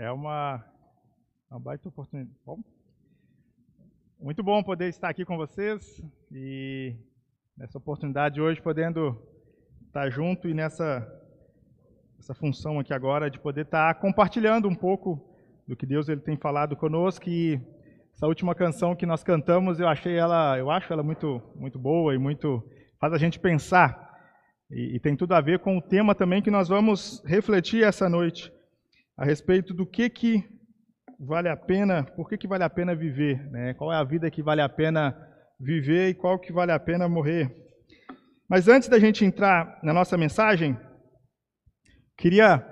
É uma, uma baita oportunidade. Bom, muito bom poder estar aqui com vocês e nessa oportunidade hoje podendo estar junto e nessa essa função aqui agora de poder estar compartilhando um pouco do que Deus ele tem falado conosco e essa última canção que nós cantamos eu achei ela eu acho ela muito muito boa e muito faz a gente pensar e, e tem tudo a ver com o tema também que nós vamos refletir essa noite a respeito do que que vale a pena, por que, que vale a pena viver, né? Qual é a vida que vale a pena viver e qual que vale a pena morrer. Mas antes da gente entrar na nossa mensagem, queria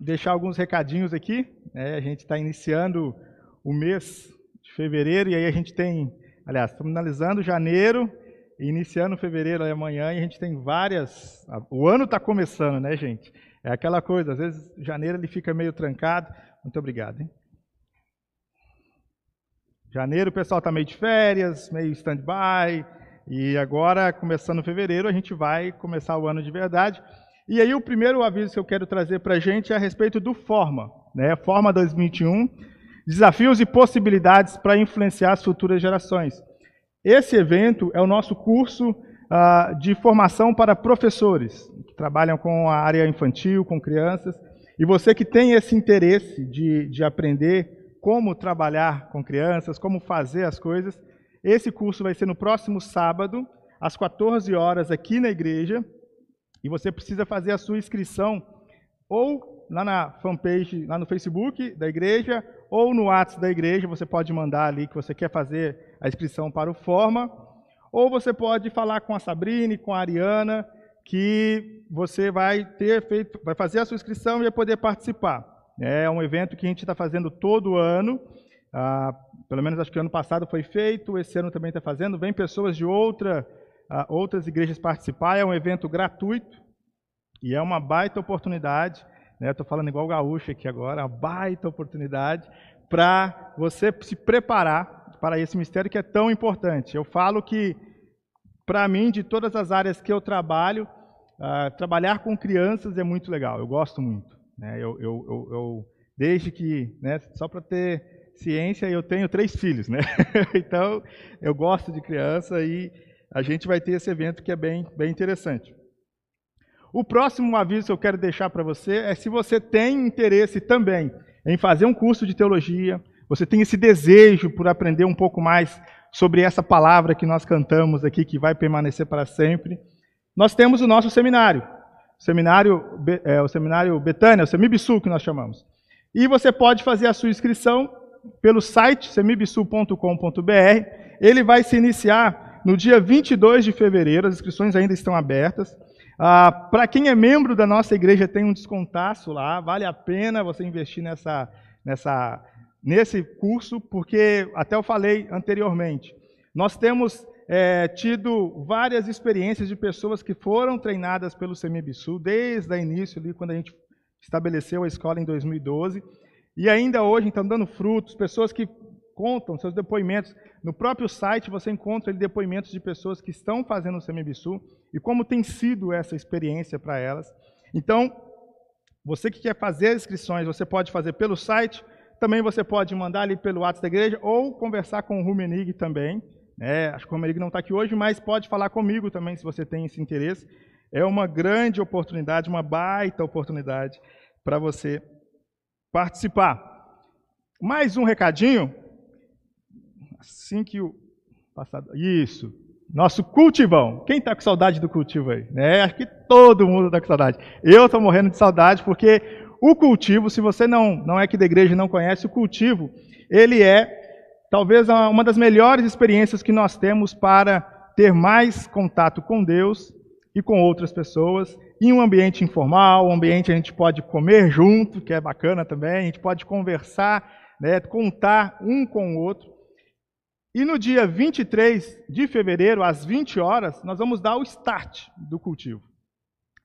deixar alguns recadinhos aqui. Né? A gente está iniciando o mês de fevereiro e aí a gente tem, aliás, estamos finalizando janeiro e iniciando fevereiro amanhã e a gente tem várias. O ano está começando, né, gente? É aquela coisa, às vezes janeiro ele fica meio trancado. Muito obrigado. Hein? Janeiro o pessoal está meio de férias, meio stand-by, e agora, começando fevereiro, a gente vai começar o ano de verdade. E aí o primeiro aviso que eu quero trazer para a gente é a respeito do Forma, né? Forma 2021, desafios e possibilidades para influenciar as futuras gerações. Esse evento é o nosso curso uh, de formação para professores, trabalham com a área infantil, com crianças. E você que tem esse interesse de, de aprender como trabalhar com crianças, como fazer as coisas. Esse curso vai ser no próximo sábado, às 14 horas, aqui na igreja. E você precisa fazer a sua inscrição ou lá na fanpage, lá no Facebook da igreja, ou no WhatsApp da igreja. Você pode mandar ali que você quer fazer a inscrição para o Forma. Ou você pode falar com a Sabrine, com a Ariana, que você vai ter feito, vai fazer a sua inscrição e vai poder participar. É um evento que a gente está fazendo todo ano. Ah, pelo menos acho que ano passado foi feito, esse ano também está fazendo. Vem pessoas de outra, ah, outras igrejas participar. É um evento gratuito e é uma baita oportunidade. Né? Estou falando igual gaúcho aqui agora, uma baita oportunidade para você se preparar para esse mistério que é tão importante. Eu falo que, para mim, de todas as áreas que eu trabalho, ah, trabalhar com crianças é muito legal. Eu gosto muito. Né? Eu, eu, eu, eu, desde que, né, só para ter ciência, eu tenho três filhos, né? então eu gosto de criança e a gente vai ter esse evento que é bem, bem interessante. O próximo aviso que eu quero deixar para você é se você tem interesse também em fazer um curso de teologia, você tem esse desejo por aprender um pouco mais sobre essa palavra que nós cantamos aqui, que vai permanecer para sempre, nós temos o nosso seminário seminário, é, o seminário Betânia, o Semibsul que nós chamamos. E você pode fazer a sua inscrição pelo site semibsul.com.br. Ele vai se iniciar no dia 22 de fevereiro, as inscrições ainda estão abertas. Ah, Para quem é membro da nossa igreja, tem um descontaço lá, vale a pena você investir nessa, nessa, nesse curso, porque, até eu falei anteriormente, nós temos é, tido várias experiências de pessoas que foram treinadas pelo CEMIBSU desde o início, ali, quando a gente estabeleceu a escola em 2012, e ainda hoje estão dando frutos, pessoas que contam seus depoimentos. No próprio site você encontra ali, depoimentos de pessoas que estão fazendo o CEMIBSU e como tem sido essa experiência para elas. Então, você que quer fazer as inscrições, você pode fazer pelo site, também você pode mandar ali pelo WhatsApp da igreja ou conversar com o Rumenig também. É, acho que o Romerigo não está aqui hoje, mas pode falar comigo também se você tem esse interesse. É uma grande oportunidade, uma baita oportunidade para você participar. Mais um recadinho. Assim que o passado. Isso. Nosso cultivão. Quem está com saudade do cultivo aí? É, acho que todo mundo está com saudade. Eu estou morrendo de saudade porque o cultivo, se você não, não é aqui da igreja e não conhece, o cultivo, ele é talvez uma das melhores experiências que nós temos para ter mais contato com Deus e com outras pessoas, em um ambiente informal, um ambiente a gente pode comer junto, que é bacana também, a gente pode conversar, né, contar um com o outro. E no dia 23 de fevereiro, às 20 horas, nós vamos dar o start do cultivo.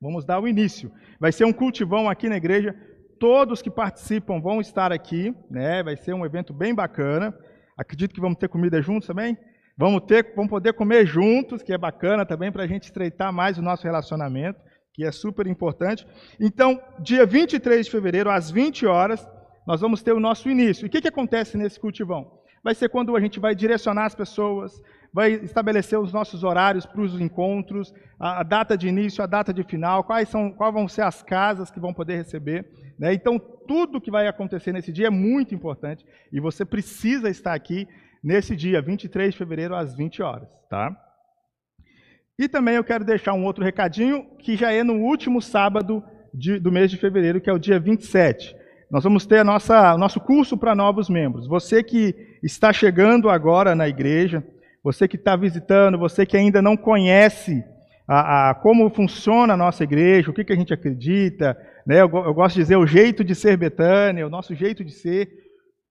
Vamos dar o início. Vai ser um cultivão aqui na igreja. Todos que participam vão estar aqui, né? Vai ser um evento bem bacana. Acredito que vamos ter comida juntos também. Vamos ter, vamos poder comer juntos, que é bacana também para a gente estreitar mais o nosso relacionamento, que é super importante. Então, dia 23 de fevereiro, às 20 horas, nós vamos ter o nosso início. E o que, que acontece nesse cultivão? Vai ser quando a gente vai direcionar as pessoas, vai estabelecer os nossos horários para os encontros, a, data de início, a data de final, quais, são, quais vão ser as casas que vão poder receber. Né? Então, tudo que vai acontecer nesse dia é muito importante e você precisa estar aqui nesse dia, 23 de fevereiro, às 20 horas. Tá? E também eu quero deixar um outro recadinho, que já é no último sábado de, do mês de fevereiro, que é o dia 27. Nós vamos ter a nossa, o nosso curso para novos membros. Você que está chegando agora na igreja, você que está visitando, você que ainda não conhece a, a, como funciona a nossa igreja, o que, que a gente acredita, né? eu, eu gosto de dizer o jeito de ser Betânia, o nosso jeito de ser,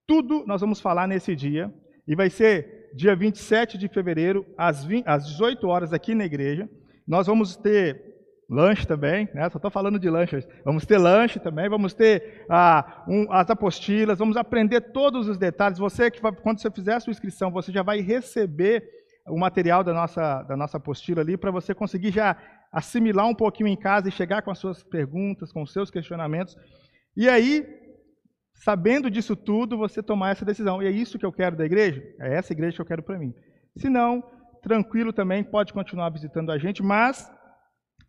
tudo nós vamos falar nesse dia. E vai ser dia 27 de fevereiro, às, 20, às 18 horas, aqui na igreja. Nós vamos ter lanche também, né? Só estou falando de lanche. Vamos ter lanche também, vamos ter ah, um, as apostilas, vamos aprender todos os detalhes. Você que vai, quando você fizer a sua inscrição, você já vai receber o material da nossa, da nossa apostila ali para você conseguir já assimilar um pouquinho em casa e chegar com as suas perguntas, com os seus questionamentos. E aí, sabendo disso tudo, você tomar essa decisão. E é isso que eu quero da igreja? É essa igreja que eu quero para mim. Se não, tranquilo também, pode continuar visitando a gente, mas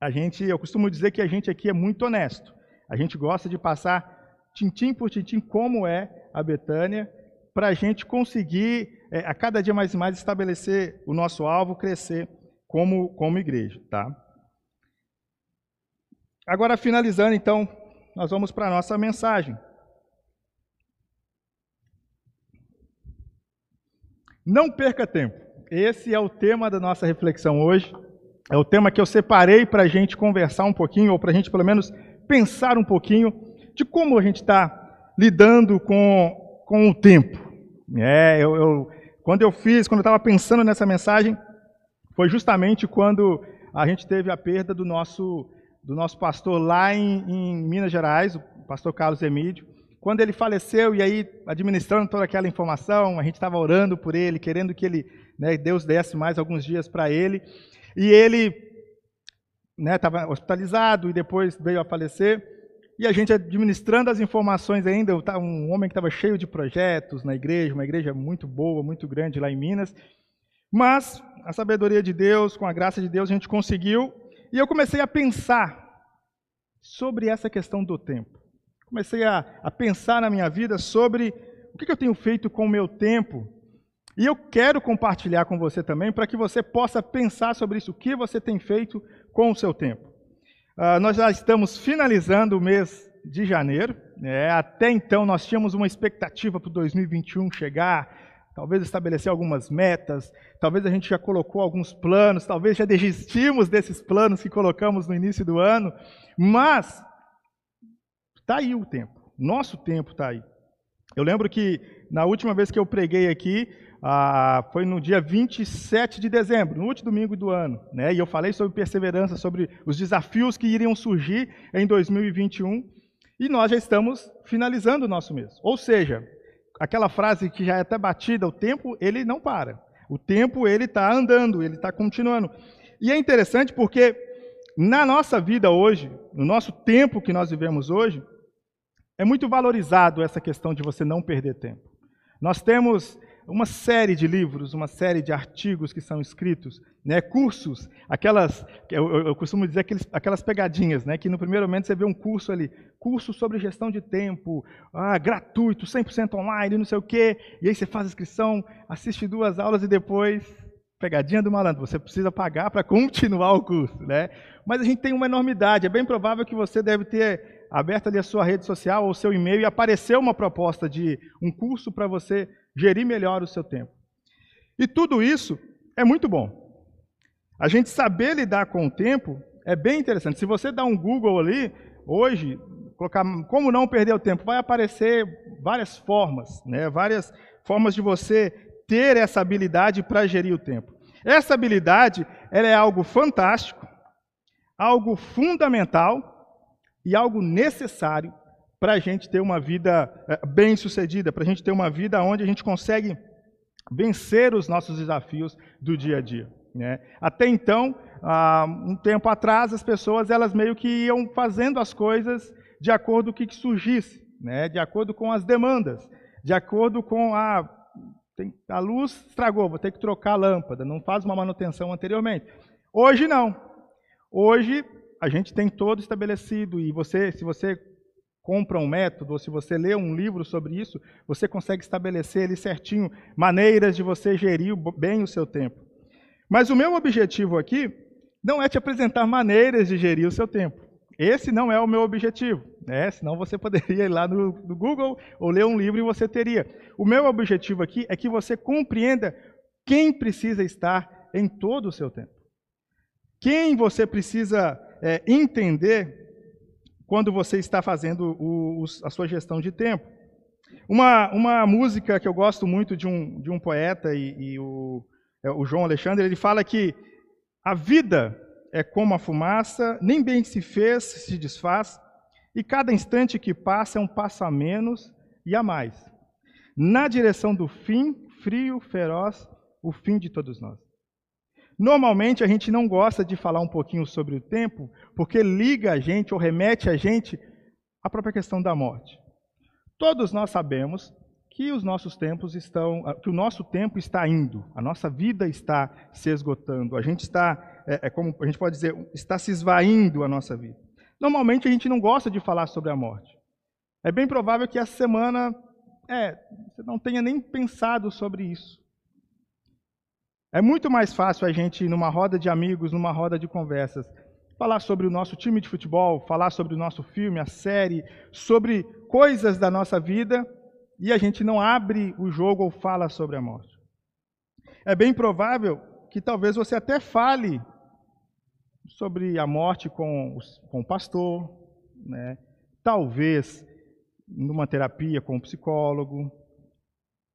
a gente, eu costumo dizer que a gente aqui é muito honesto. A gente gosta de passar tintim por tintim como é a Betânia, para a gente conseguir, é, a cada dia mais e mais, estabelecer o nosso alvo, crescer como, como igreja. Tá? Agora, finalizando, então, nós vamos para a nossa mensagem. Não perca tempo. Esse é o tema da nossa reflexão hoje. É o tema que eu separei para a gente conversar um pouquinho, ou para a gente pelo menos pensar um pouquinho de como a gente está lidando com, com o tempo. É, eu, eu, quando eu fiz, quando eu estava pensando nessa mensagem, foi justamente quando a gente teve a perda do nosso, do nosso pastor lá em, em Minas Gerais, o pastor Carlos Emídio. Quando ele faleceu, e aí administrando toda aquela informação, a gente estava orando por ele, querendo que ele, né, Deus desse mais alguns dias para ele. E ele estava né, hospitalizado e depois veio a falecer. E a gente administrando as informações ainda, um homem que estava cheio de projetos na igreja, uma igreja muito boa, muito grande lá em Minas. Mas a sabedoria de Deus, com a graça de Deus, a gente conseguiu. E eu comecei a pensar sobre essa questão do tempo. Comecei a, a pensar na minha vida sobre o que, que eu tenho feito com o meu tempo e eu quero compartilhar com você também para que você possa pensar sobre isso, o que você tem feito com o seu tempo. Uh, nós já estamos finalizando o mês de janeiro. Né? Até então nós tínhamos uma expectativa para o 2021 chegar, talvez estabelecer algumas metas, talvez a gente já colocou alguns planos, talvez já desistimos desses planos que colocamos no início do ano, mas está aí o tempo, nosso tempo está aí. Eu lembro que na última vez que eu preguei aqui, ah, foi no dia 27 de dezembro, no último domingo do ano. Né? E eu falei sobre perseverança, sobre os desafios que iriam surgir em 2021. E nós já estamos finalizando o nosso mês. Ou seja, aquela frase que já é até batida, o tempo ele não para. O tempo ele está andando, ele está continuando. E é interessante porque na nossa vida hoje, no nosso tempo que nós vivemos hoje, é muito valorizado essa questão de você não perder tempo. Nós temos uma série de livros, uma série de artigos que são escritos, né, cursos, aquelas, eu, eu costumo dizer aqueles, aquelas pegadinhas, né, que no primeiro momento você vê um curso ali, curso sobre gestão de tempo, ah, gratuito, 100% online, não sei o quê, e aí você faz a inscrição, assiste duas aulas e depois, pegadinha do malandro, você precisa pagar para continuar o curso, né? Mas a gente tem uma enormidade, é bem provável que você deve ter aberto ali a sua rede social ou o seu e-mail e apareceu uma proposta de um curso para você gerir melhor o seu tempo. E tudo isso é muito bom. A gente saber lidar com o tempo é bem interessante. Se você dá um Google ali, hoje, colocar como não perder o tempo, vai aparecer várias formas, né? várias formas de você ter essa habilidade para gerir o tempo. Essa habilidade ela é algo fantástico, algo fundamental e algo necessário para a gente ter uma vida eh, bem sucedida, para a gente ter uma vida onde a gente consegue vencer os nossos desafios do dia a dia. Né? Até então, há um tempo atrás, as pessoas elas meio que iam fazendo as coisas de acordo com o que surgisse. né, de acordo com as demandas, de acordo com a tem, a luz estragou, vou ter que trocar a lâmpada, não faz uma manutenção anteriormente. Hoje não. Hoje a gente tem todo estabelecido e você, se você compra um método ou se você lê um livro sobre isso, você consegue estabelecer ali certinho maneiras de você gerir bem o seu tempo. Mas o meu objetivo aqui não é te apresentar maneiras de gerir o seu tempo. Esse não é o meu objetivo, né? Senão você poderia ir lá no, no Google ou ler um livro e você teria. O meu objetivo aqui é que você compreenda quem precisa estar em todo o seu tempo. Quem você precisa é, entender quando você está fazendo o, o, a sua gestão de tempo. Uma, uma música que eu gosto muito de um, de um poeta, e, e o, é, o João Alexandre, ele fala que a vida é como a fumaça, nem bem se fez, se desfaz, e cada instante que passa é um passo a menos e a mais. Na direção do fim, frio, feroz, o fim de todos nós. Normalmente a gente não gosta de falar um pouquinho sobre o tempo, porque liga a gente ou remete a gente à própria questão da morte. Todos nós sabemos que os nossos tempos estão, que o nosso tempo está indo, a nossa vida está se esgotando, a gente está, é, é como a gente pode dizer, está se esvaindo a nossa vida. Normalmente a gente não gosta de falar sobre a morte. É bem provável que essa semana, é, você não tenha nem pensado sobre isso. É muito mais fácil a gente, numa roda de amigos, numa roda de conversas, falar sobre o nosso time de futebol, falar sobre o nosso filme, a série, sobre coisas da nossa vida, e a gente não abre o jogo ou fala sobre a morte. É bem provável que talvez você até fale sobre a morte com, com o pastor, né? talvez numa terapia com o psicólogo,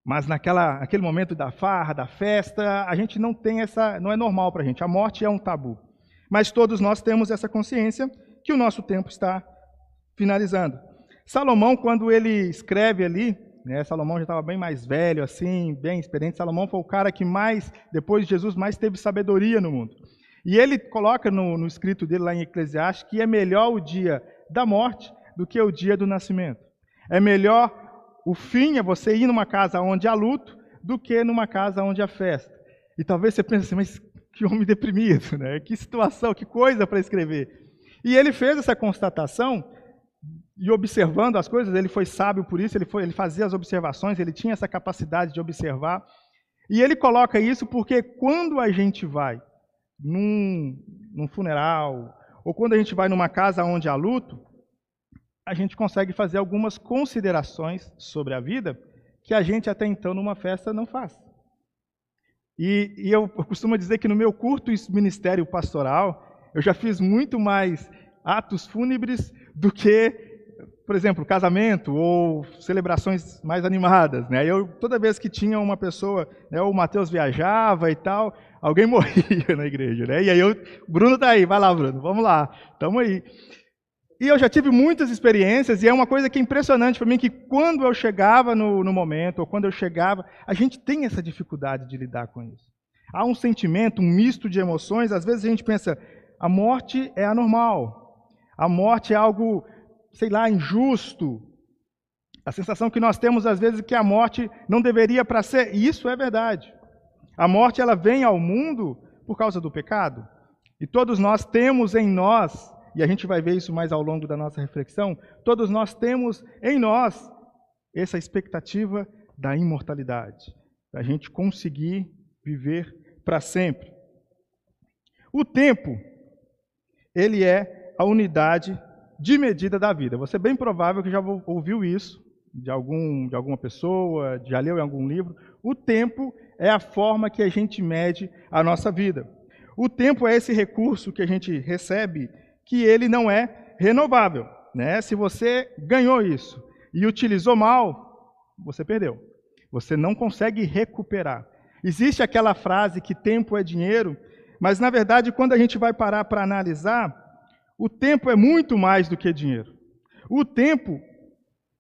mas naquela, naquele momento da farra, da festa, a gente não tem essa, não é normal para a gente. A morte é um tabu. Mas todos nós temos essa consciência que o nosso tempo está finalizando. Salomão, quando ele escreve ali, né, Salomão já estava bem mais velho, assim, bem experiente. Salomão foi o cara que mais, depois de Jesus, mais teve sabedoria no mundo. E ele coloca no, no escrito dele lá em Eclesiastes que é melhor o dia da morte do que o dia do nascimento. É melhor o fim é você ir numa casa onde há luto do que numa casa onde há festa. E talvez você pense assim, mas que homem deprimido, né? Que situação, que coisa para escrever. E ele fez essa constatação e observando as coisas, ele foi sábio por isso, ele, foi, ele fazia as observações, ele tinha essa capacidade de observar. E ele coloca isso porque quando a gente vai num, num funeral, ou quando a gente vai numa casa onde há luto, a gente consegue fazer algumas considerações sobre a vida que a gente até então numa festa não faz. E, e eu costumo dizer que no meu curto ministério pastoral, eu já fiz muito mais atos fúnebres do que por exemplo, casamento ou celebrações mais animadas, né? Eu toda vez que tinha uma pessoa, né, o Mateus viajava e tal, alguém morria na igreja, né? E aí eu, Bruno tá aí, vai lá, Bruno, vamos lá, tamo aí. E eu já tive muitas experiências e é uma coisa que é impressionante para mim que quando eu chegava no, no momento ou quando eu chegava, a gente tem essa dificuldade de lidar com isso. Há um sentimento, um misto de emoções. Às vezes a gente pensa, a morte é anormal, a morte é algo sei lá, injusto. A sensação que nós temos às vezes é que a morte não deveria para ser, e isso é verdade. A morte ela vem ao mundo por causa do pecado. E todos nós temos em nós, e a gente vai ver isso mais ao longo da nossa reflexão, todos nós temos em nós essa expectativa da imortalidade, da gente conseguir viver para sempre. O tempo, ele é a unidade de medida da vida. Você é bem provável que já ouviu isso de, algum, de alguma pessoa, já leu em algum livro. O tempo é a forma que a gente mede a nossa vida. O tempo é esse recurso que a gente recebe que ele não é renovável. Né? Se você ganhou isso e utilizou mal, você perdeu. Você não consegue recuperar. Existe aquela frase que tempo é dinheiro, mas na verdade, quando a gente vai parar para analisar, o tempo é muito mais do que dinheiro. O tempo,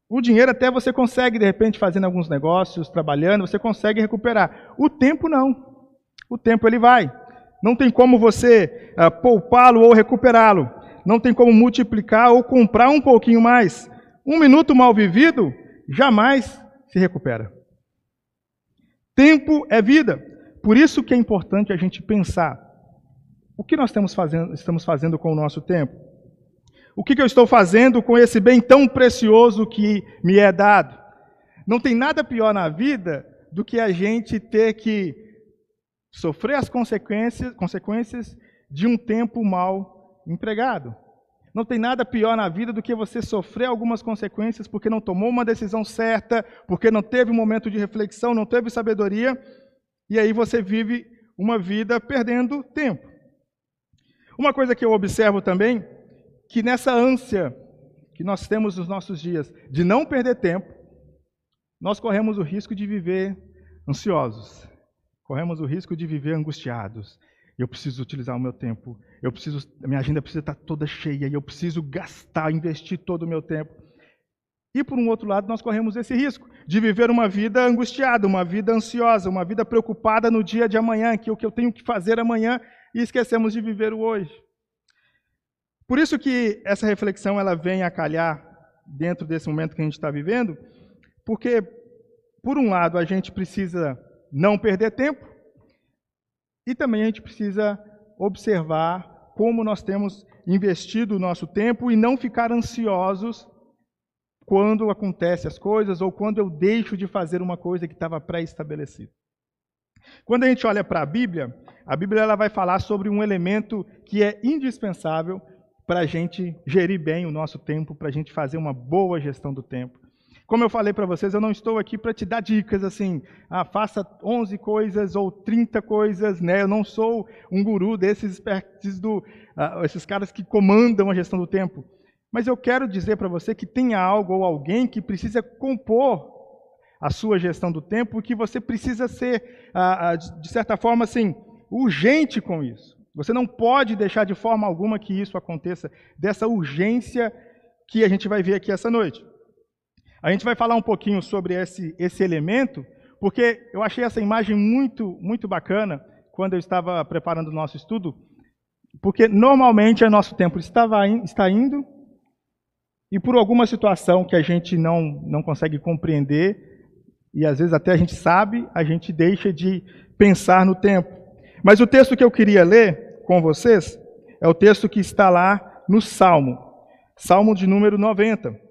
o dinheiro até você consegue, de repente, fazendo alguns negócios, trabalhando, você consegue recuperar. O tempo não. O tempo ele vai. Não tem como você uh, poupá-lo ou recuperá-lo. Não tem como multiplicar ou comprar um pouquinho mais. Um minuto mal vivido jamais se recupera. Tempo é vida. Por isso que é importante a gente pensar o que nós estamos fazendo, estamos fazendo com o nosso tempo. O que, que eu estou fazendo com esse bem tão precioso que me é dado? Não tem nada pior na vida do que a gente ter que sofrer as consequências, consequências de um tempo mal empregado. Não tem nada pior na vida do que você sofrer algumas consequências porque não tomou uma decisão certa, porque não teve um momento de reflexão, não teve sabedoria, e aí você vive uma vida perdendo tempo. Uma coisa que eu observo também, que nessa ânsia que nós temos nos nossos dias de não perder tempo, nós corremos o risco de viver ansiosos, corremos o risco de viver angustiados, eu preciso utilizar o meu tempo. Eu preciso, minha agenda precisa estar toda cheia eu preciso gastar, investir todo o meu tempo. E por um outro lado, nós corremos esse risco de viver uma vida angustiada, uma vida ansiosa, uma vida preocupada no dia de amanhã, que é o que eu tenho que fazer amanhã e esquecemos de viver o hoje. Por isso que essa reflexão ela vem a calhar dentro desse momento que a gente está vivendo, porque por um lado a gente precisa não perder tempo, e também a gente precisa observar como nós temos investido o nosso tempo e não ficar ansiosos quando acontecem as coisas ou quando eu deixo de fazer uma coisa que estava pré-estabelecida. Quando a gente olha para a Bíblia, a Bíblia ela vai falar sobre um elemento que é indispensável para a gente gerir bem o nosso tempo, para a gente fazer uma boa gestão do tempo. Como eu falei para vocês, eu não estou aqui para te dar dicas assim, ah, faça 11 coisas ou 30 coisas, né? Eu não sou um guru desses experts do, ah, esses caras que comandam a gestão do tempo. Mas eu quero dizer para você que tem algo ou alguém que precisa compor a sua gestão do tempo e que você precisa ser, ah, ah de certa forma, assim, urgente com isso. Você não pode deixar de forma alguma que isso aconteça, dessa urgência que a gente vai ver aqui essa noite. A gente vai falar um pouquinho sobre esse, esse elemento, porque eu achei essa imagem muito, muito bacana quando eu estava preparando o nosso estudo, porque normalmente o nosso tempo estava, está indo e por alguma situação que a gente não, não consegue compreender, e às vezes até a gente sabe, a gente deixa de pensar no tempo. Mas o texto que eu queria ler com vocês é o texto que está lá no Salmo, Salmo de número 90.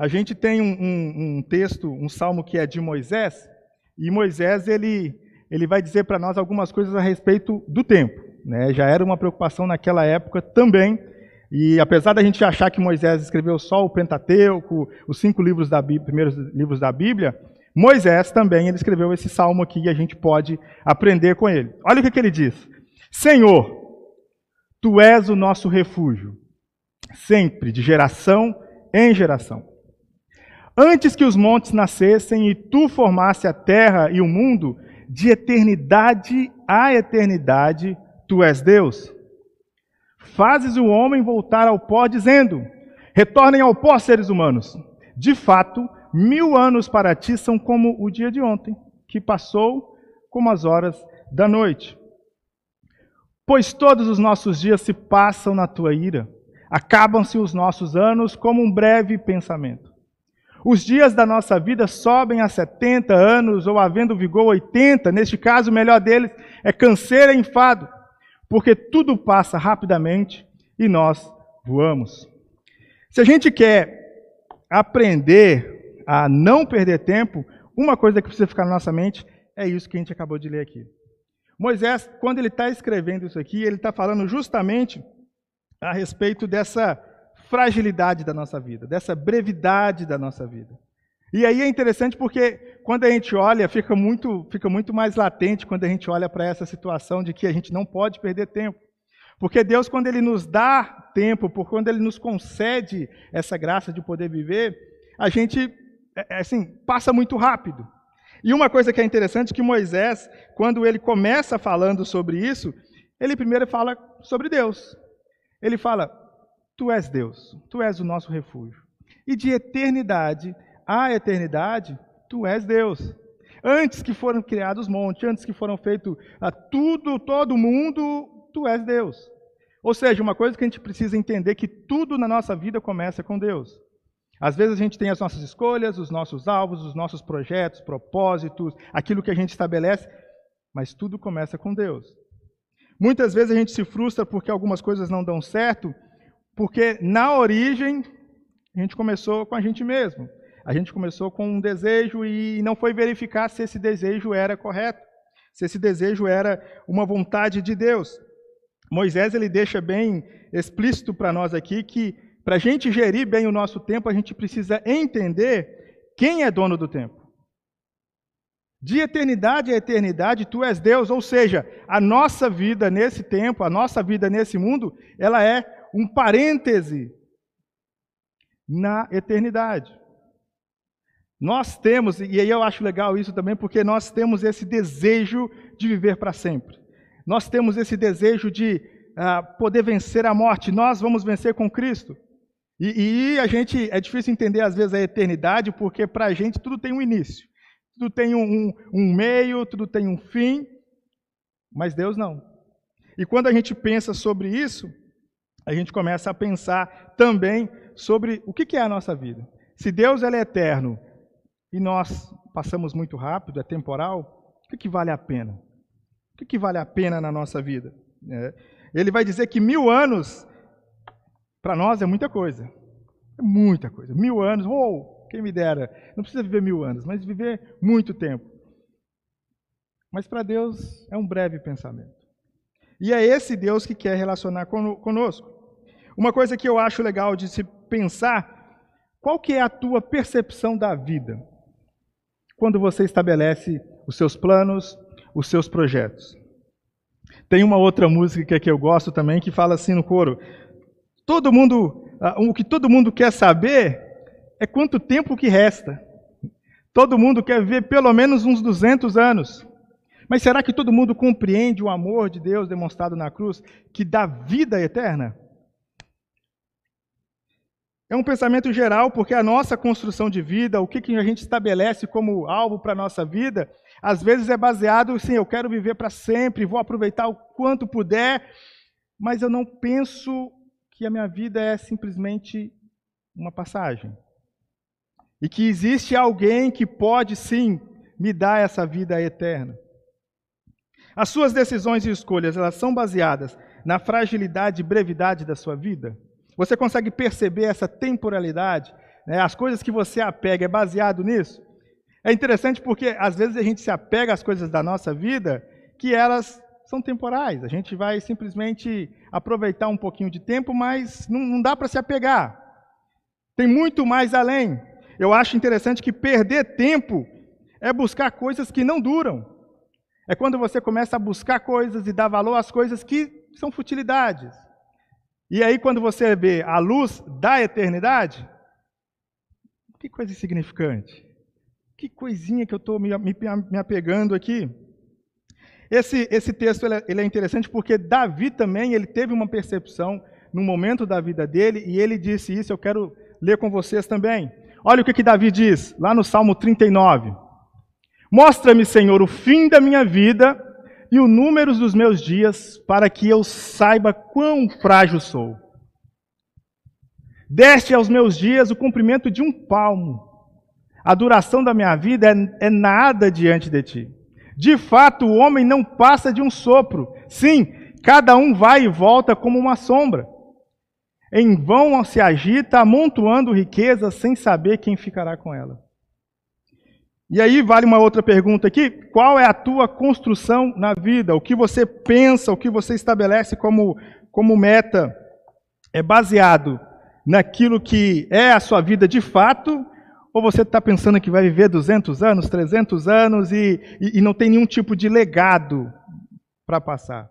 A gente tem um, um, um texto, um salmo que é de Moisés, e Moisés ele, ele vai dizer para nós algumas coisas a respeito do tempo. Né? Já era uma preocupação naquela época também, e apesar da gente achar que Moisés escreveu só o Pentateuco, os cinco livros da Bíblia, primeiros livros da Bíblia, Moisés também ele escreveu esse salmo aqui e a gente pode aprender com ele. Olha o que, que ele diz: Senhor, tu és o nosso refúgio, sempre, de geração em geração. Antes que os montes nascessem e tu formasse a terra e o mundo, de eternidade a eternidade, tu és Deus. Fazes o homem voltar ao pó, dizendo: Retornem ao pó, seres humanos. De fato, mil anos para ti são como o dia de ontem, que passou como as horas da noite. Pois todos os nossos dias se passam na tua ira, acabam-se os nossos anos como um breve pensamento. Os dias da nossa vida sobem a 70 anos ou havendo vigor 80, neste caso o melhor deles é canseira e enfado, porque tudo passa rapidamente e nós voamos. Se a gente quer aprender a não perder tempo, uma coisa que precisa ficar na nossa mente é isso que a gente acabou de ler aqui. Moisés, quando ele está escrevendo isso aqui, ele está falando justamente a respeito dessa fragilidade da nossa vida, dessa brevidade da nossa vida. E aí é interessante porque quando a gente olha, fica muito, fica muito mais latente quando a gente olha para essa situação de que a gente não pode perder tempo. Porque Deus, quando Ele nos dá tempo, por quando Ele nos concede essa graça de poder viver, a gente, é, é assim, passa muito rápido. E uma coisa que é interessante é que Moisés, quando ele começa falando sobre isso, ele primeiro fala sobre Deus. Ele fala, Tu és Deus, tu és o nosso refúgio. E de eternidade a eternidade, tu és Deus. Antes que foram criados os montes, antes que foram feito a tudo, todo mundo, tu és Deus. Ou seja, uma coisa que a gente precisa entender que tudo na nossa vida começa com Deus. Às vezes a gente tem as nossas escolhas, os nossos alvos, os nossos projetos, propósitos, aquilo que a gente estabelece, mas tudo começa com Deus. Muitas vezes a gente se frustra porque algumas coisas não dão certo, porque na origem a gente começou com a gente mesmo. A gente começou com um desejo e não foi verificar se esse desejo era correto, se esse desejo era uma vontade de Deus. Moisés ele deixa bem explícito para nós aqui que para a gente gerir bem o nosso tempo, a gente precisa entender quem é dono do tempo. De eternidade a eternidade, tu és Deus, ou seja, a nossa vida nesse tempo, a nossa vida nesse mundo, ela é um parêntese na eternidade. Nós temos, e aí eu acho legal isso também, porque nós temos esse desejo de viver para sempre. Nós temos esse desejo de uh, poder vencer a morte. Nós vamos vencer com Cristo. E, e, a gente, é difícil entender às vezes a eternidade, porque para a gente tudo tem um início, tudo tem um, um, um meio, tudo tem um fim, mas Deus não. E quando a gente pensa sobre isso, a gente começa a pensar também sobre o que é a nossa vida. Se Deus é eterno e nós passamos muito rápido, é temporal, o que, vale a pena? O que, vale a pena na nossa vida? É, ele vai dizer que mil anos para nós é muita coisa. É muita coisa. Mil anos, uou, quem me dera. Não precisa viver mil anos, mas viver muito tempo. Mas para Deus é um breve pensamento. E é esse Deus que quer relacionar conosco. Uma coisa que eu acho legal de se pensar, qual que é a tua percepção da vida? Quando você estabelece os seus planos, os seus projetos. Tem uma outra música que eu gosto também que fala assim no coro: Todo mundo, o que todo mundo quer saber é quanto tempo que resta. Todo mundo quer viver pelo menos uns 200 anos. Mas será que todo mundo compreende o amor de Deus demonstrado na cruz, que dá vida eterna? É um pensamento geral, porque a nossa construção de vida, o que, a gente estabelece como alvo para a nossa vida, às vezes é baseado, sim, eu quero viver para sempre, vou aproveitar o quanto puder, mas eu não penso que a minha vida é simplesmente uma passagem. E que existe alguém que pode sim me dar essa vida eterna. As suas decisões e escolhas, elas são baseadas na fragilidade e brevidade da sua vida? Você consegue perceber essa temporalidade? Né? As coisas que você apega é baseado nisso? É interessante porque às vezes a gente se apega às coisas da nossa vida que elas são temporais. A gente vai simplesmente aproveitar um pouquinho de tempo, mas não, não dá para se apegar. Tem muito mais além. Eu acho interessante que perder tempo é buscar coisas que não duram. É quando você começa a buscar coisas e dar valor às coisas que são futilidades. E aí, quando você vê a luz da eternidade, que coisa insignificante. Que coisinha que eu estou me, me, me apegando aqui. Esse, esse texto ele é, ele é interessante porque Davi também ele teve uma percepção no momento da vida dele e ele disse isso. Eu quero ler com vocês também. Olha o que, que Davi diz lá no Salmo 39. Mostra-me, Senhor, o fim da minha vida e o número dos meus dias, para que eu saiba quão frágil sou. Deste aos meus dias o cumprimento de um palmo. A duração da minha vida é, é nada diante de ti. De fato, o homem não passa de um sopro. Sim, cada um vai e volta como uma sombra. Em vão se agita, amontoando riqueza, sem saber quem ficará com ela. E aí vale uma outra pergunta aqui: qual é a tua construção na vida? O que você pensa, o que você estabelece como, como meta é baseado naquilo que é a sua vida de fato ou você está pensando que vai viver 200 anos, 300 anos e, e, e não tem nenhum tipo de legado para passar?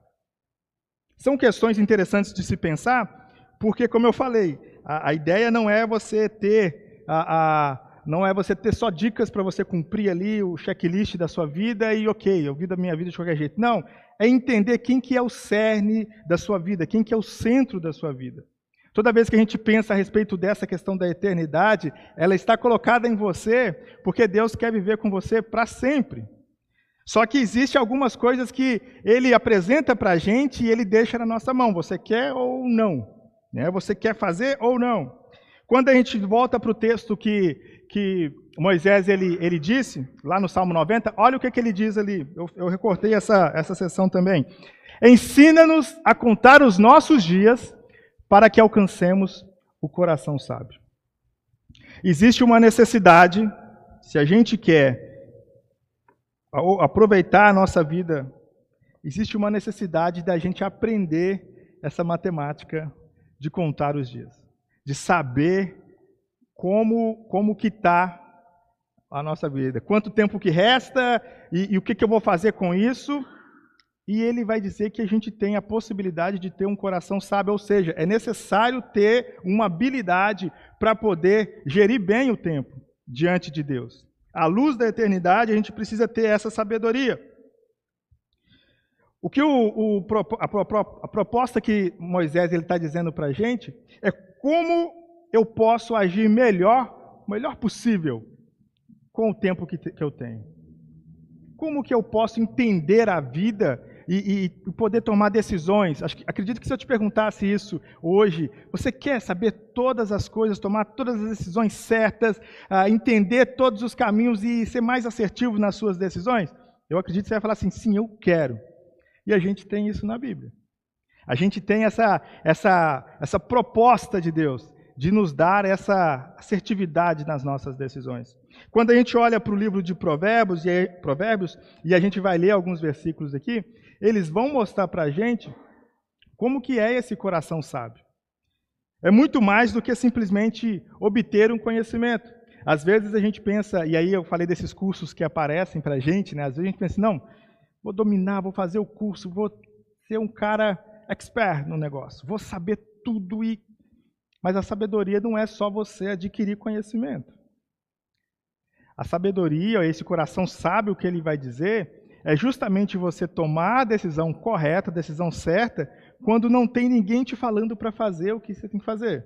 São questões interessantes de se pensar, porque, como eu falei, a, a ideia não é você ter a, a não é você ter só dicas para você cumprir ali o checklist da sua vida e ok, eu vivo a minha vida de qualquer jeito. Não, é entender quem que é o cerne da sua vida, quem que é o centro da sua vida. Toda vez que a gente pensa a respeito dessa questão da eternidade, ela está colocada em você porque Deus quer viver com você para sempre. Só que existe algumas coisas que Ele apresenta para a gente e Ele deixa na nossa mão. Você quer ou não? Né? Você quer fazer ou não? Quando a gente volta para o texto que, que Moisés ele, ele disse, lá no Salmo 90, olha o que, que ele diz ali. Eu, eu recortei essa, essa sessão também. Ensina-nos a contar os nossos dias para que alcancemos o coração sábio. Existe uma necessidade, se a gente quer aproveitar a nossa vida, existe uma necessidade da gente aprender essa matemática de contar os dias de saber como, como que está a nossa vida, quanto tempo que resta e, e o que, que eu vou fazer com isso. E ele vai dizer que a gente tem a possibilidade de ter um coração sábio, ou seja, é necessário ter uma habilidade para poder gerir bem o tempo diante de Deus. À luz da eternidade, a gente precisa ter essa sabedoria. O que o, o a, a, proposta que Moisés está dizendo para a gente é como eu posso agir melhor, o melhor possível, com o tempo que, que eu tenho. Como que eu posso entender a vida e, e poder tomar decisões? Acredito que se eu te perguntasse isso hoje, você quer saber todas as coisas, tomar todas as decisões certas, uh, entender todos os caminhos e ser mais assertivo nas suas decisões? Eu acredito que você vai falar assim, sim, eu quero. E a gente tem isso na Bíblia. A gente tem essa, essa, essa proposta de Deus de nos dar essa assertividade nas nossas decisões. Quando a gente olha para o livro de Provérbios e, Provérbios, e a gente vai ler alguns versículos aqui, eles vão mostrar para a gente como que é esse coração sábio. É muito mais do que simplesmente obter um conhecimento. Às vezes a gente pensa, e aí eu falei desses cursos que aparecem para a gente, né? às vezes a gente pensa, não, vou dominar, vou fazer o curso, vou ser um cara expert no negócio, vou saber tudo e. Mas a sabedoria não é só você adquirir conhecimento. A sabedoria, esse coração sabe o que ele vai dizer, é justamente você tomar a decisão correta, a decisão certa, quando não tem ninguém te falando para fazer o que você tem que fazer.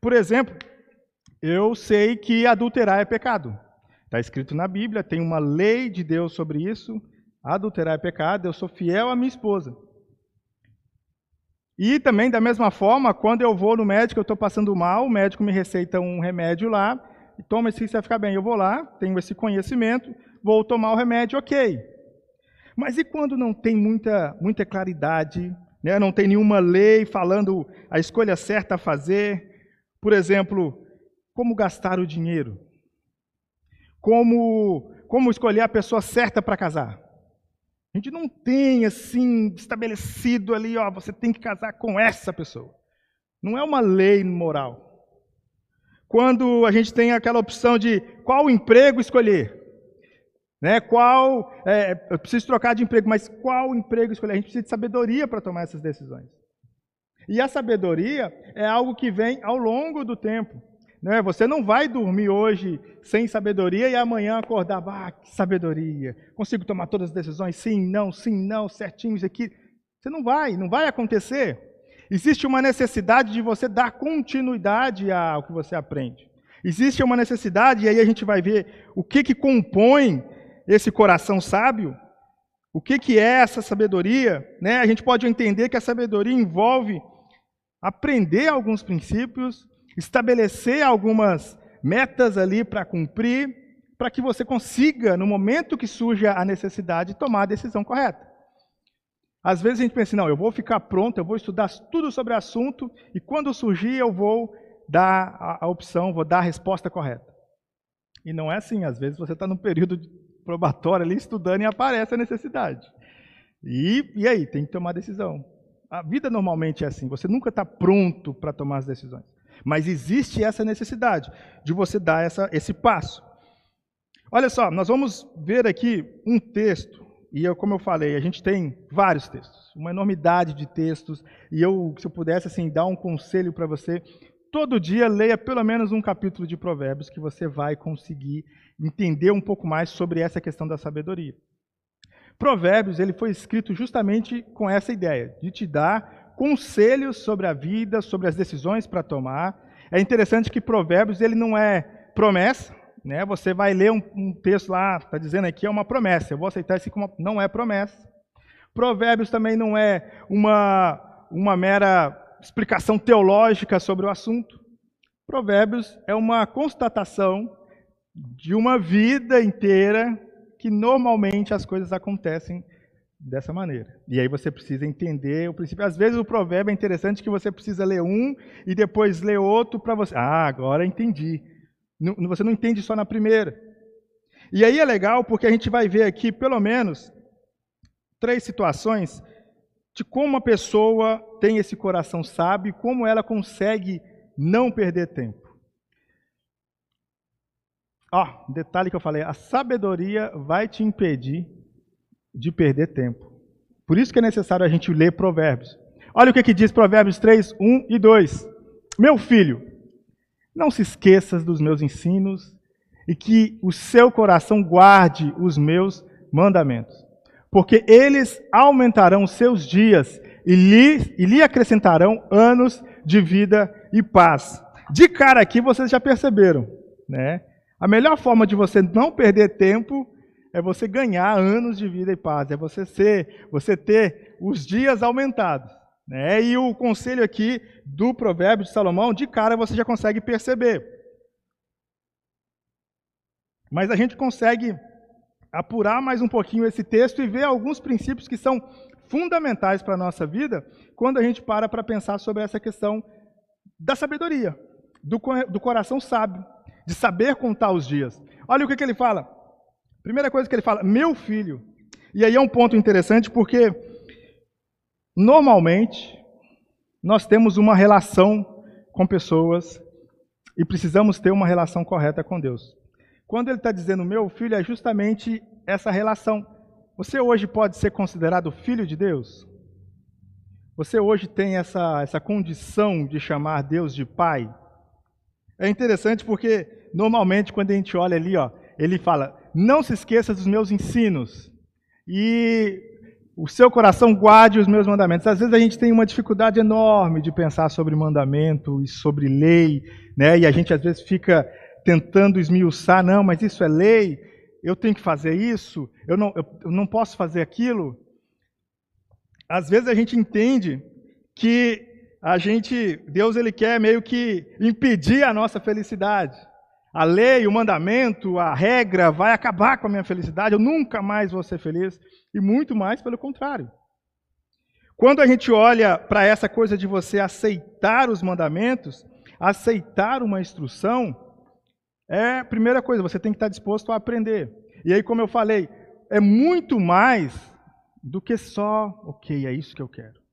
Por exemplo, eu sei que adulterar é pecado. Está escrito na Bíblia, tem uma lei de Deus sobre isso. Adulterar é pecado, eu sou fiel à minha esposa. E também, da mesma forma, quando eu vou no médico, eu estou passando mal, o médico me receita um remédio lá, e toma esse, você vai ficar bem. Eu vou lá, tenho esse conhecimento, vou tomar o remédio, ok. Mas e quando não tem muita, muita claridade, né? não tem nenhuma lei falando a escolha certa a fazer? Por exemplo, como gastar o dinheiro? Como, como escolher a pessoa certa para casar? A gente não tem assim estabelecido ali, ó, você tem que casar com essa pessoa. Não é uma lei moral. Quando a gente tem aquela opção de qual emprego escolher, né? Qual é, eu preciso trocar de emprego, mas qual emprego escolher? A gente precisa de sabedoria para tomar essas decisões. E a sabedoria é algo que vem ao longo do tempo. Né? Você não vai dormir hoje sem sabedoria e amanhã acordar, ah, que sabedoria, consigo tomar todas as decisões, sim, não, sim, não, certinho, isso aqui. Você não vai, não vai acontecer. Existe uma necessidade de você dar continuidade ao que você aprende. Existe uma necessidade, e aí a gente vai ver o que, que compõe esse coração sábio, o que, que é essa sabedoria. Né? A gente pode entender que a sabedoria envolve aprender alguns princípios, estabelecer algumas metas ali para cumprir, para que você consiga, no momento que surge a necessidade, tomar a decisão correta. Às vezes a gente pensa, não, eu vou ficar pronto, eu vou estudar tudo sobre o assunto e quando surgir eu vou dar a, a opção, vou dar a resposta correta. E não é assim, às vezes você está num período probatório ali estudando e aparece a necessidade. E, e aí, tem que tomar decisão. A vida normalmente é assim, você nunca está pronto para tomar as decisões. Mas existe essa necessidade de você dar essa, esse passo. Olha só, nós vamos ver aqui um texto, e eu, como eu falei, a gente tem vários textos, uma enormidade de textos, e eu, se eu pudesse assim, dar um conselho para você, todo dia leia pelo menos um capítulo de Provérbios que você vai conseguir entender um pouco mais sobre essa questão da sabedoria. Provérbios ele foi escrito justamente com essa ideia de te dar conselhos sobre a vida, sobre as decisões para tomar. É interessante que Provérbios ele não é promessa, né? Você vai ler um, um texto lá, está dizendo aqui é uma promessa. Eu vou aceitar isso como não é promessa. Provérbios também não é uma uma mera explicação teológica sobre o assunto. Provérbios é uma constatação de uma vida inteira que normalmente as coisas acontecem dessa maneira. E aí você precisa entender o princípio. Às vezes o provérbio é interessante que você precisa ler um e depois ler outro para você. Ah, agora entendi. Você não entende só na primeira. E aí é legal porque a gente vai ver aqui pelo menos três situações de como uma pessoa tem esse coração sábio como ela consegue não perder tempo. Ó, oh, detalhe que eu falei, a sabedoria vai te impedir de perder tempo. Por isso que é necessário a gente ler Provérbios. Olha o que, que diz Provérbios 3, 1 e 2. Meu filho, não se esqueças dos meus ensinos e que o seu coração guarde os meus mandamentos, porque eles aumentarão seus dias e lhe, e lhe acrescentarão anos de vida e paz. De cara aqui vocês já perceberam, né? A melhor forma de você não perder tempo é você ganhar anos de vida e paz, é você ser, você ter os dias aumentados. Né? E o conselho aqui do provérbio de Salomão, de cara você já consegue perceber. Mas a gente consegue apurar mais um pouquinho esse texto e ver alguns princípios que são fundamentais para a nossa vida quando a gente para para pensar sobre essa questão da sabedoria, do, do coração sábio de saber contar os dias. Olha o que, que ele fala. Primeira coisa que ele fala, meu filho. E aí é um ponto interessante porque normalmente nós temos uma relação com pessoas e precisamos ter uma relação correta com Deus. Quando ele está dizendo meu filho, é justamente essa relação. Você hoje pode ser considerado filho de Deus? Você hoje tem essa, essa condição de chamar Deus de pai? É interessante porque normalmente quando a gente olha ali, ó, ele fala: "Não se esqueça dos meus ensinos e o seu coração guarde os meus mandamentos". Às vezes a gente tem uma dificuldade enorme de pensar sobre mandamento e sobre lei, né? E a gente às vezes fica tentando esmiuçar, não, mas isso é lei, eu tenho que fazer isso, eu não, eu não posso fazer aquilo. Às vezes a gente entende que a gente, Deus ele quer meio que impedir a nossa felicidade. A lei, o mandamento, a regra vai acabar com a minha felicidade, eu nunca mais vou ser feliz, e muito mais pelo contrário. Quando a gente olha para essa coisa de você aceitar os mandamentos, aceitar uma instrução, é a primeira coisa, você tem que estar disposto a aprender. E aí, como eu falei, é muito mais do que só, ok, é isso que eu quero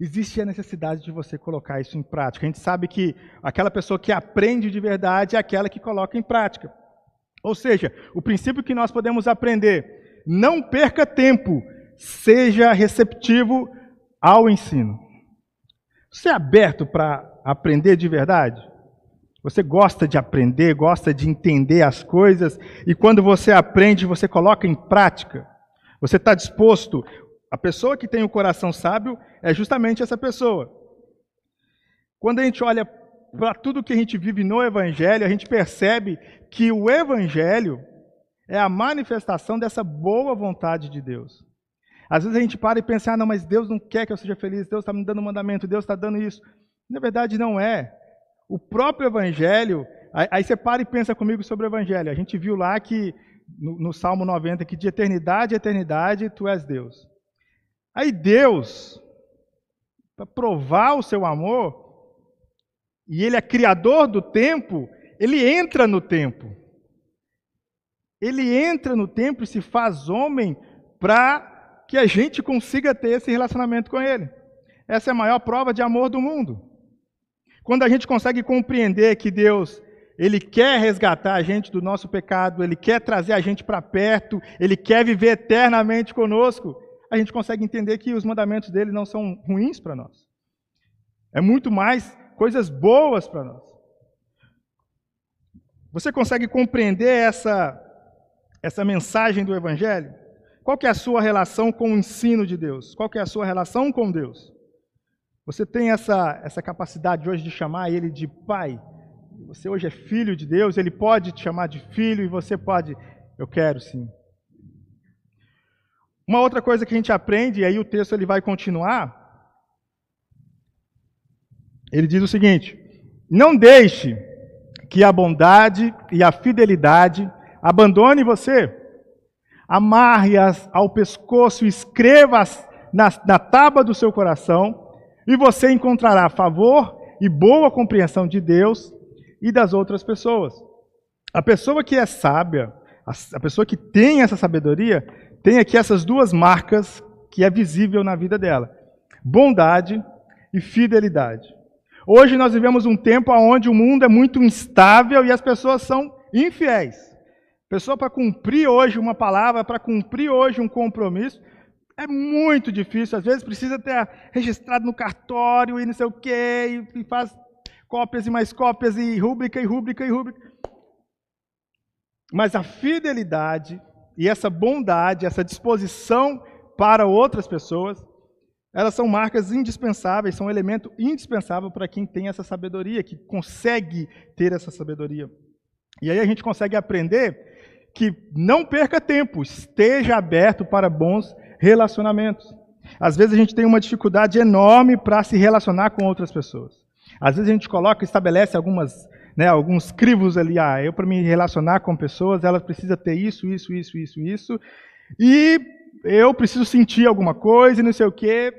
existe a necessidade de você colocar isso em prática. A gente sabe que aquela pessoa que aprende de verdade é aquela que coloca em prática. Ou seja, o princípio que nós podemos aprender: não perca tempo, seja receptivo ao ensino. Você é aberto para aprender de verdade? Você gosta de aprender, gosta de entender as coisas, e quando você aprende, você coloca em prática? Você está disposto a pessoa que tem o coração sábio é justamente essa pessoa. Quando a gente olha para tudo que a gente vive no Evangelho, a gente percebe que o Evangelho é a manifestação dessa boa vontade de Deus. Às vezes a gente para e pensa, ah, não, mas Deus não quer que eu seja feliz, Deus está me dando um mandamento, Deus está dando isso. Na verdade, não é. O próprio Evangelho, aí você para e pensa comigo sobre o Evangelho. A gente viu lá que, no, no Salmo 90, que de eternidade a eternidade tu és Deus. Aí Deus, para provar o seu amor, e Ele é criador do tempo, Ele entra no tempo. Ele entra no tempo e se faz homem para que a gente consiga ter esse relacionamento com Ele. Essa é a maior prova de amor do mundo. Quando a gente consegue compreender que Deus, Ele quer resgatar a gente do nosso pecado, Ele quer trazer a gente para perto, Ele quer viver eternamente conosco, a gente consegue entender que os mandamentos dele não são ruins para nós. É muito mais coisas boas para nós. Você consegue compreender essa, essa mensagem do Evangelho? Qual é a sua relação com o ensino de Deus? Qual é a sua relação com Deus? Você tem essa, essa capacidade hoje de chamar Ele de Pai? Você hoje é filho de Deus, Ele pode te chamar de filho e você pode, eu quero sim. Uma outra coisa que a gente aprende, e aí o texto ele vai continuar, ele diz o seguinte: Não deixe que a bondade e a fidelidade abandone você. Amarre-as ao pescoço, escreva-as na, na tábua do seu coração, e você encontrará favor e boa compreensão de Deus e das outras pessoas. A pessoa que é sábia, a pessoa que tem essa sabedoria, tem aqui essas duas marcas que é visível na vida dela: bondade e fidelidade. Hoje nós vivemos um tempo onde o mundo é muito instável e as pessoas são infiéis. Pessoa para cumprir hoje uma palavra, para cumprir hoje um compromisso, é muito difícil. Às vezes precisa ter registrado no cartório e não sei o quê, e faz cópias e mais cópias, e rúbrica e rúbrica e rúbrica. Mas a fidelidade e essa bondade, essa disposição para outras pessoas, elas são marcas indispensáveis, são um elemento indispensável para quem tem essa sabedoria, que consegue ter essa sabedoria. E aí a gente consegue aprender que não perca tempo, esteja aberto para bons relacionamentos. Às vezes a gente tem uma dificuldade enorme para se relacionar com outras pessoas. Às vezes a gente coloca, estabelece algumas né, alguns crivos ali. Ah, eu para me relacionar com pessoas, ela precisa ter isso, isso, isso, isso, isso. E eu preciso sentir alguma coisa não sei o quê.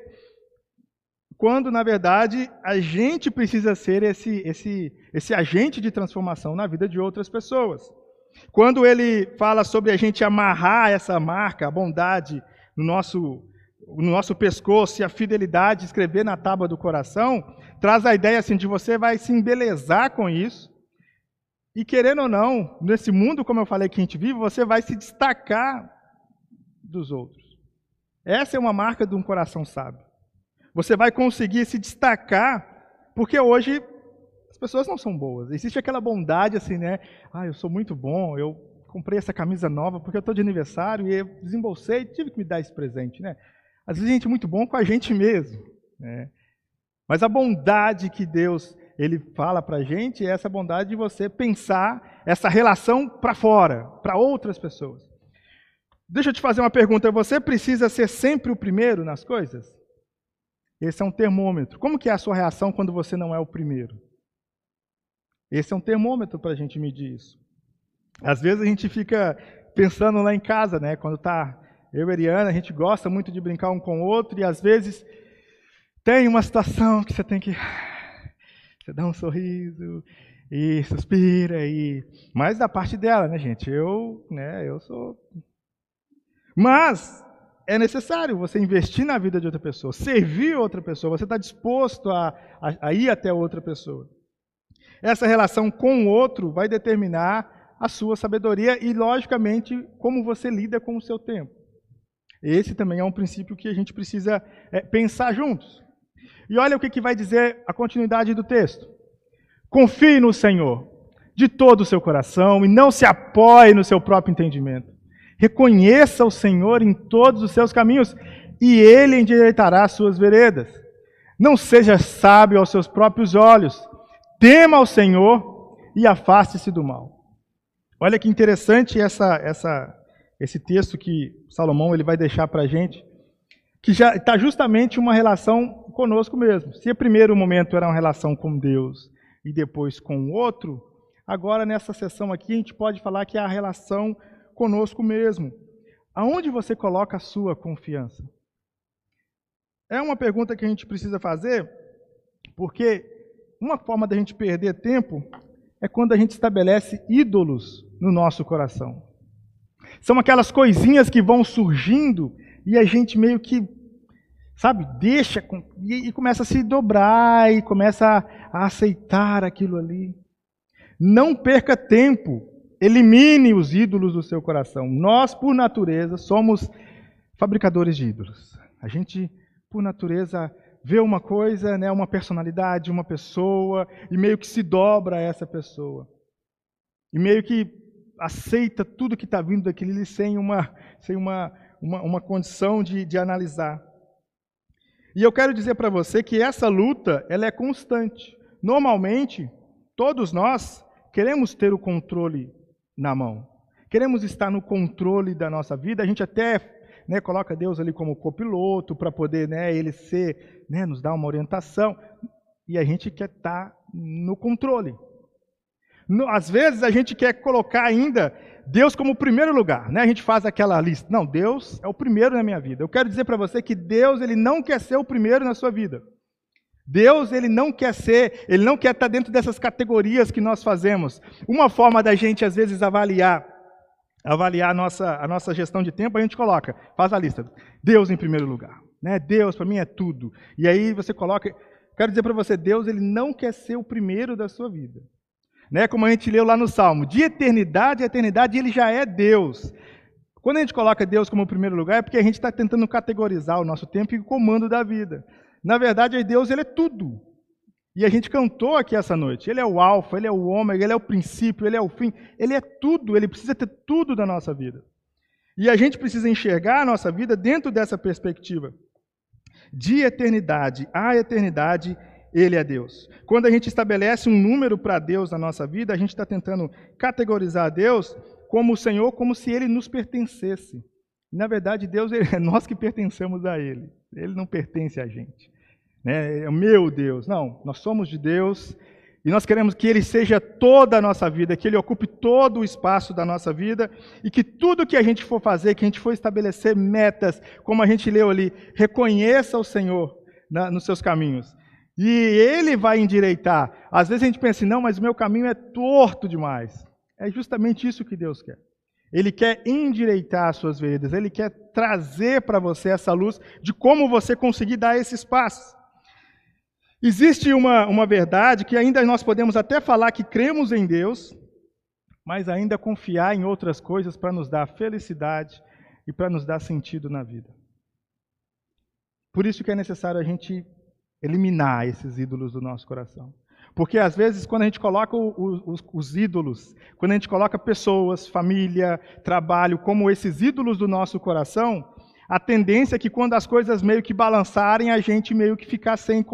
Quando, na verdade, a gente precisa ser esse, esse, esse agente de transformação na vida de outras pessoas. Quando ele fala sobre a gente amarrar essa marca, a bondade, no nosso, no nosso pescoço e a fidelidade, escrever na tábua do coração, traz a ideia assim de você vai se embelezar com isso, e querendo ou não, nesse mundo, como eu falei que a gente vive, você vai se destacar dos outros. Essa é uma marca de um coração sábio. Você vai conseguir se destacar, porque hoje as pessoas não são boas. Existe aquela bondade assim, né? Ah, eu sou muito bom, eu comprei essa camisa nova porque eu estou de aniversário e eu desembolsei, tive que me dar esse presente, né? Às vezes a gente é muito bom com a gente mesmo, né? Mas a bondade que Deus ele fala para a gente é essa bondade de você pensar essa relação para fora, para outras pessoas. Deixa eu te fazer uma pergunta: você precisa ser sempre o primeiro nas coisas? Esse é um termômetro. Como que é a sua reação quando você não é o primeiro? Esse é um termômetro para a gente medir isso. Às vezes a gente fica pensando lá em casa, né? Quando tá eu e a Ariana, a gente gosta muito de brincar um com o outro e às vezes tem uma situação que você tem que você dá um sorriso e suspira e mais da parte dela, né, gente? Eu, né, eu sou Mas é necessário você investir na vida de outra pessoa, servir outra pessoa, você está disposto a, a, a ir até outra pessoa. Essa relação com o outro vai determinar a sua sabedoria e, logicamente, como você lida com o seu tempo. Esse também é um princípio que a gente precisa é, pensar juntos. E olha o que, que vai dizer a continuidade do texto. Confie no Senhor de todo o seu coração e não se apoie no seu próprio entendimento. Reconheça o Senhor em todos os seus caminhos e ele endireitará as suas veredas. Não seja sábio aos seus próprios olhos. Tema ao Senhor e afaste-se do mal. Olha que interessante essa, essa, esse texto que Salomão ele vai deixar para a gente, que já está justamente uma relação conosco mesmo. Se o primeiro momento era uma relação com Deus e depois com o outro, agora nessa sessão aqui a gente pode falar que é a relação conosco mesmo. Aonde você coloca a sua confiança? É uma pergunta que a gente precisa fazer, porque uma forma da gente perder tempo é quando a gente estabelece ídolos no nosso coração. São aquelas coisinhas que vão surgindo e a gente meio que sabe, deixa e, e começa a se dobrar e começa a, a aceitar aquilo ali. Não perca tempo, elimine os ídolos do seu coração. Nós, por natureza, somos fabricadores de ídolos. A gente, por natureza, vê uma coisa, né, uma personalidade, uma pessoa, e meio que se dobra a essa pessoa. E meio que aceita tudo que está vindo daquele sem uma, sem uma, uma, uma condição de, de analisar. E eu quero dizer para você que essa luta ela é constante. Normalmente, todos nós queremos ter o controle na mão. Queremos estar no controle da nossa vida. A gente até né, coloca Deus ali como copiloto para poder né, ele ser, né, nos dar uma orientação. E a gente quer estar no controle. Às vezes a gente quer colocar ainda Deus como primeiro lugar, né? A gente faz aquela lista. Não, Deus é o primeiro na minha vida. Eu quero dizer para você que Deus ele não quer ser o primeiro na sua vida. Deus ele não quer ser, ele não quer estar dentro dessas categorias que nós fazemos. Uma forma da gente às vezes avaliar avaliar a nossa, a nossa gestão de tempo, a gente coloca, faz a lista. Deus em primeiro lugar. Né? Deus para mim é tudo. E aí você coloca, quero dizer para você, Deus ele não quer ser o primeiro da sua vida. Né? Como a gente leu lá no Salmo, de eternidade a eternidade ele já é Deus. Quando a gente coloca Deus como primeiro lugar, é porque a gente está tentando categorizar o nosso tempo e o comando da vida. Na verdade, Deus ele é tudo. E a gente cantou aqui essa noite. Ele é o alfa, ele é o ômega, ele é o princípio, ele é o fim. Ele é tudo, ele precisa ter tudo da nossa vida. E a gente precisa enxergar a nossa vida dentro dessa perspectiva. De eternidade a eternidade, ele é Deus. Quando a gente estabelece um número para Deus na nossa vida, a gente está tentando categorizar Deus como o Senhor, como se ele nos pertencesse. Na verdade, Deus é nós que pertencemos a Ele. Ele não pertence a gente. Né? É o meu Deus. Não, nós somos de Deus e nós queremos que Ele seja toda a nossa vida, que Ele ocupe todo o espaço da nossa vida e que tudo que a gente for fazer, que a gente for estabelecer metas, como a gente leu ali, reconheça o Senhor na, nos seus caminhos. E Ele vai endireitar. Às vezes a gente pensa assim, não, mas o meu caminho é torto demais. É justamente isso que Deus quer. Ele quer endireitar as suas veredas, ele quer trazer para você essa luz de como você conseguir dar esses passos. Existe uma, uma verdade que ainda nós podemos até falar que cremos em Deus, mas ainda confiar em outras coisas para nos dar felicidade e para nos dar sentido na vida. Por isso que é necessário a gente eliminar esses ídolos do nosso coração. Porque às vezes, quando a gente coloca os, os, ídolos, quando a gente coloca pessoas, família, trabalho, como esses ídolos do nosso coração, a tendência é que quando as coisas meio que balançarem, a gente meio que ficar sem,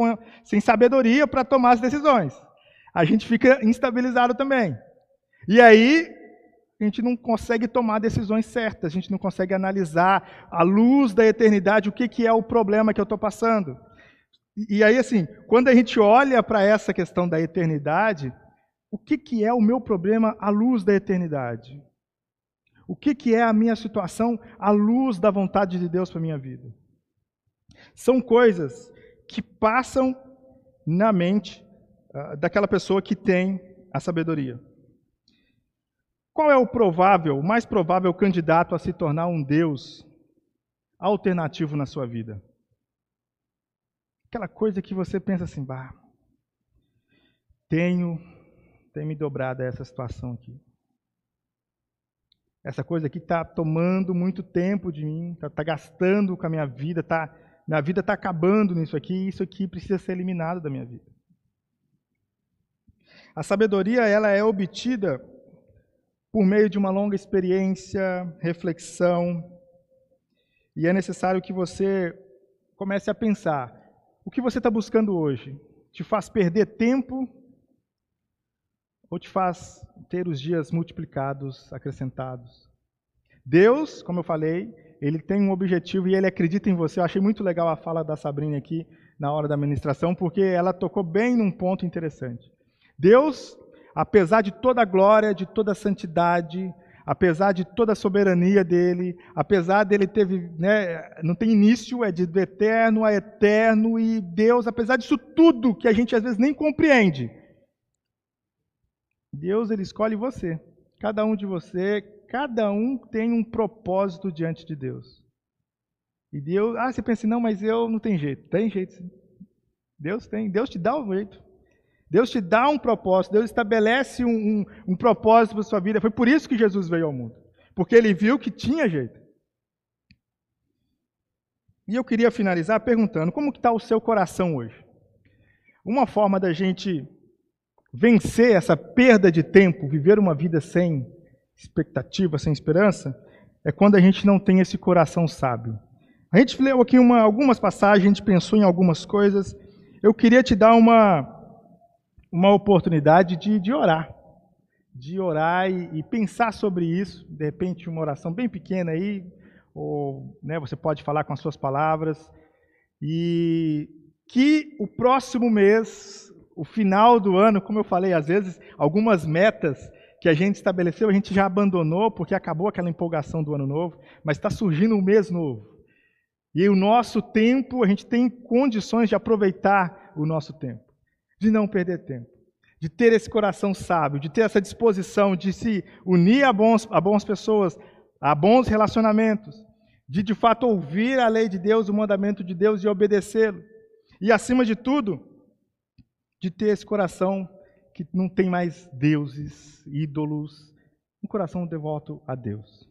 sem sabedoria para tomar as decisões. A gente fica instabilizado também. E aí, a gente não consegue tomar decisões certas, a gente não consegue analisar à luz da eternidade o que, que é o problema que eu estou passando. E, aí, assim, quando a gente olha para essa questão da eternidade, o que, que é o meu problema à luz da eternidade? O que, que é a minha situação à luz da vontade de Deus para a minha vida? São coisas que passam na mente uh, daquela pessoa que tem a sabedoria. Qual é o provável, o mais provável candidato a se tornar um Deus alternativo na sua vida? Aquela coisa que você pensa assim, bah, tenho, tenho me dobrado a essa situação aqui. Essa coisa aqui está tomando muito tempo de mim, está tá gastando com a minha vida, tá, minha vida está acabando nisso aqui, e isso aqui precisa ser eliminado da minha vida. A sabedoria ela é obtida por meio de uma longa experiência, reflexão, e é necessário que você comece a pensar o que você está buscando hoje? Te faz perder tempo ou te faz ter os dias multiplicados, acrescentados? Deus, como eu falei, ele tem um objetivo e ele acredita em você. Eu achei muito legal a fala da Sabrina aqui na hora da ministração, porque ela tocou bem num ponto interessante. Deus, apesar de toda a glória, de toda a santidade, apesar de toda a soberania dele, apesar dele ter, né, não tem início, é de do eterno a eterno, e Deus, apesar disso tudo que a gente às vezes nem compreende, Deus ele escolhe você, cada um de você, cada um tem um propósito diante de Deus. E Deus, ah, você pensa, não, mas eu não tem jeito. Tem jeito sim. Deus tem, Deus te dá o jeito. Deus te dá um propósito, Deus estabelece um, um, um propósito para a sua vida. Foi por isso que Jesus veio ao mundo. Porque ele viu que tinha jeito. E eu queria finalizar perguntando: como está o seu coração hoje? Uma forma da gente vencer essa perda de tempo, viver uma vida sem expectativa, sem esperança, é quando a gente não tem esse coração sábio. A gente leu aqui uma, algumas passagens, a gente pensou em algumas coisas. Eu queria te dar uma, uma oportunidade de, de orar. De orar e, e, pensar sobre isso. De repente, uma oração bem pequena aí, ou né, você pode falar com as suas palavras. E que o próximo mês, o final do ano, como eu falei, às vezes algumas metas que a gente estabeleceu, a gente já abandonou porque acabou aquela empolgação do ano novo, mas está surgindo um mês novo. E o nosso tempo, a gente tem condições de aproveitar o nosso tempo, de não perder tempo, de ter esse coração sábio, de ter essa disposição de se unir a, bons, a boas pessoas, a bons relacionamentos, de de fato ouvir a lei de Deus, o mandamento de Deus e obedecê-lo. E acima de tudo, de ter esse coração que não tem mais deuses, ídolos, um coração devoto a Deus.